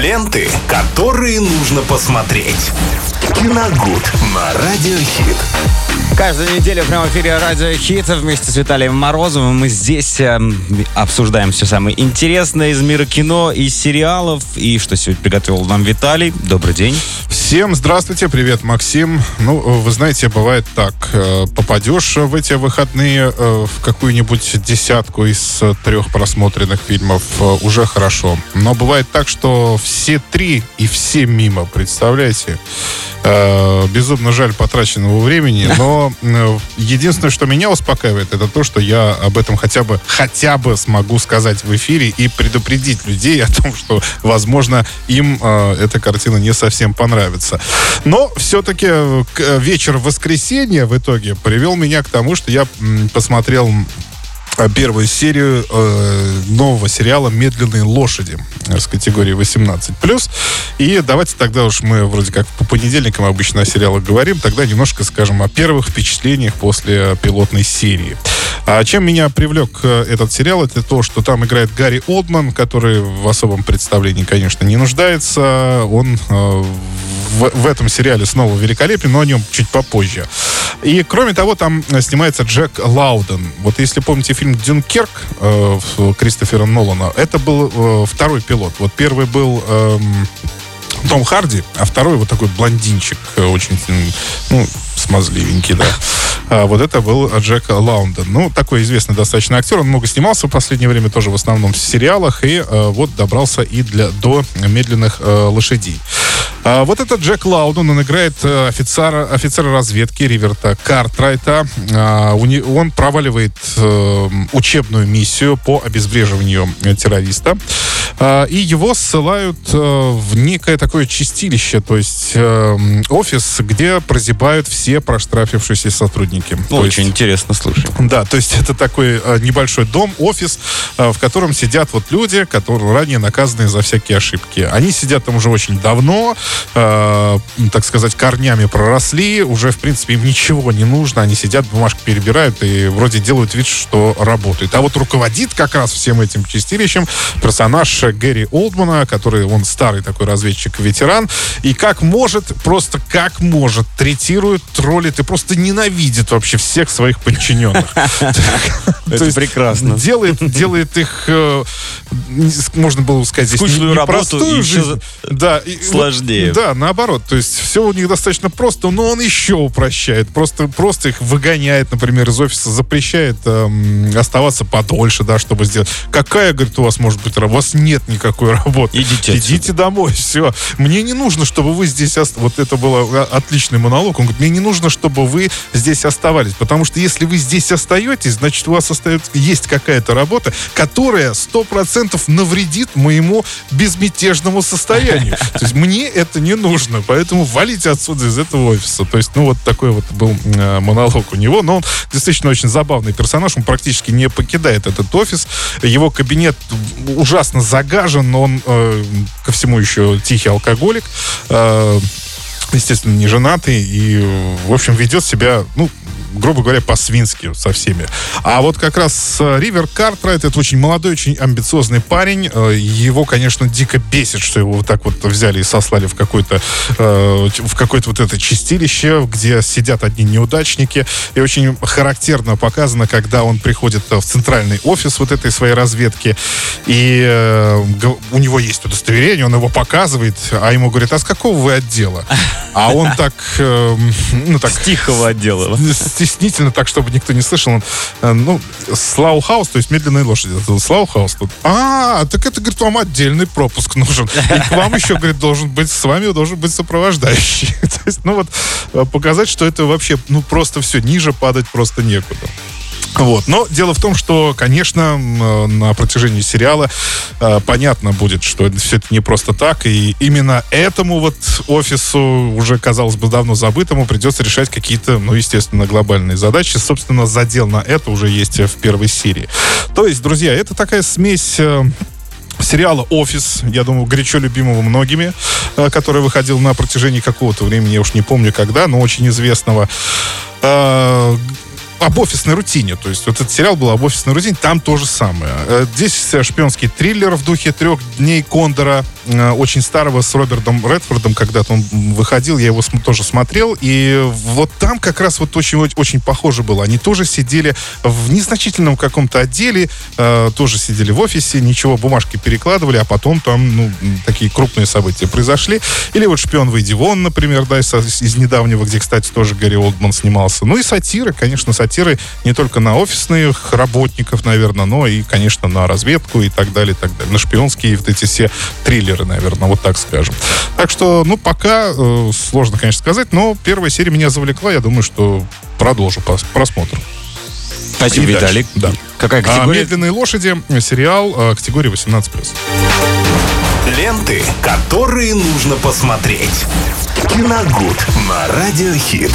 Ленты, которые нужно посмотреть. Киногуд на Радиохит. Каждую неделю в прямом эфире Радио Хит вместе с Виталием Морозовым мы здесь э, обсуждаем все самое интересное из мира кино и сериалов. И что сегодня приготовил нам Виталий. Добрый день. Всем здравствуйте, привет, Максим. Ну, вы знаете, бывает так. э, Попадешь в эти выходные э, в какую-нибудь десятку из трех просмотренных фильмов, э, уже хорошо. Но бывает так, что все три и все мимо, представляете? Э, Безумно жаль потраченного времени, но э, единственное, что меня успокаивает, это то, что я об этом хотя бы, хотя бы смогу сказать в эфире и предупредить людей о том, что, возможно, им э, эта картина не совсем понравится. Но все-таки вечер воскресенья в итоге привел меня к тому, что я посмотрел первую серию э, нового сериала «Медленные лошади» э, с категории 18+. И давайте тогда уж мы вроде как по понедельникам обычно о сериалах говорим, тогда немножко скажем о первых впечатлениях после пилотной серии. А чем меня привлек э, этот сериал, это то, что там играет Гарри Олдман, который в особом представлении, конечно, не нуждается. Он э, в, в этом сериале снова великолепен, но о нем чуть попозже. И, кроме того, там э, снимается Джек Лауден. Вот если помните фильм «Дюнкерк» э, Кристофера Нолана, это был э, второй пилот. Вот первый был... эм, том Харди, а второй вот такой блондинчик, э, очень, ну, смазливенький, да. А вот это был Джек Лаунден. Ну, такой известный достаточно актер. Он много снимался в последнее время, тоже в основном в сериалах. И э, вот добрался и для, до медленных э, лошадей. А вот этот Джек Лауден, он играет э, офицера, офицера разведки Риверта Картрайта. А, он проваливает учебную миссию по обезвреживанию террориста. А, и его ссылают в некое такое чистилище, то есть э, офис, где прозябают все проштрафившиеся сотрудники. То Очень есть- интересно, слушай. да, то есть это такой э, небольшой дом, офис, э, в котором сидят вот люди, которые ранее наказаны за всякие ошибки. Они сидят там уже очень давно, э, так сказать, корнями проросли, уже, в принципе, им ничего не нужно, они сидят, бумажки перебирают и вроде делают вид, что работают. А вот руководит как раз всем этим чистилищем персонаж Гэри Олдмана, который, он старый такой разведчик-ветеран, и как может, просто как может, третирует, троллит и просто ненавидит вообще всех своих подчиненных. То Это есть прекрасно. Делает, делает их, э, можно было бы сказать, здесь Скучную не- работу жизнь. Да, и сложнее. да, наоборот. То есть все у них достаточно просто, но он еще упрощает. Просто, просто их выгоняет, например, из офиса, запрещает эм, оставаться подольше, да, чтобы сделать. Какая, говорит, у вас может быть работа? У вас нет никакой работы. Идите отсюда. Идите домой, все. Мне не нужно, чтобы вы здесь... ост- Вот это был а, отличный монолог. Он говорит, мне не нужно, чтобы вы здесь оставались. Потому что если вы здесь остаетесь, значит, у вас остается, есть какая-то работа, которая сто процентов навредит моему безмятежному состоянию. То есть мне это не нужно, поэтому валите отсюда из этого офиса. То есть, ну, вот такой вот был э, монолог у него. Но он действительно очень забавный персонаж. Он практически не покидает этот офис. Его кабинет ужасно загажен, но он э, ко всему еще тихий алкоголик. Э, естественно, не женатый и, в общем, ведет себя, ну, грубо говоря, по-свински со всеми. А вот как раз э, Ривер Картрайт, это очень молодой, очень амбициозный парень. Э, Его, конечно, дико бесит, что его вот так вот взяли и сослали в какое-то э, в какое-то вот это чистилище, где сидят одни неудачники. И очень характерно показано, когда он приходит в центральный офис вот этой своей разведки, и у него есть удостоверение, он его показывает, а ему говорят, а с какого вы отдела? А он так, ну так, Тихого отдела. Стеснительно, так, чтобы никто не слышал. Он, э, ну, Slough House, то есть медленные лошади. Slough House тут. А, так это, говорит, вам отдельный пропуск нужен. И к вам еще, говорит, должен быть, с вами должен быть сопровождающий. То есть, ну вот, э, показать, что это вообще, ну, просто все, ниже падать просто некуда. Вот. Но дело в том, что, конечно, э, на протяжении сериала э, понятно будет, что все это не просто так, и именно этому вот офису, уже, казалось бы, давно забытому, придется решать какие-то, ну, естественно, глобальные задачи. Собственно, задел на это уже есть э, в первой серии. То есть, друзья, это такая смесь... сериала «Офис», я думаю, горячо любимого многими, который выходил на протяжении какого-то времени, я уж не помню когда, но очень известного. Э, об офисной рутине. То есть вот этот сериал был об офисной рутине, там то же самое. Э, здесь шпионский триллер в духе трех дней Кондора, э, очень старого с Робертом Редфордом, когда-то он выходил, я его тоже смотрел, и вот там как раз вот очень, очень похоже было. Они тоже сидели в незначительном каком-то отделе, э, тоже сидели в офисе, ничего, бумажки перекладывали, а потом там, ну, такие крупные события произошли. Или вот «Шпион, выйди вон», например, да, из, из недавнего, где, кстати, тоже Гарри Олдман снимался. Ну и сатиры, конечно, сатиры не только на офисных работников, наверное, но и, конечно, на разведку и так далее, и так далее. На шпионские вот эти все триллеры, наверное, вот так скажем. Так что, ну, пока э, сложно, конечно, сказать, но первая серия меня завлекла. Я думаю, что продолжу просмотр. Спасибо, и Виталик. Да. Какая категория? А, «Медленные лошади», сериал а, категории 18+. Ленты, которые нужно посмотреть. Киногуд на Радиохит.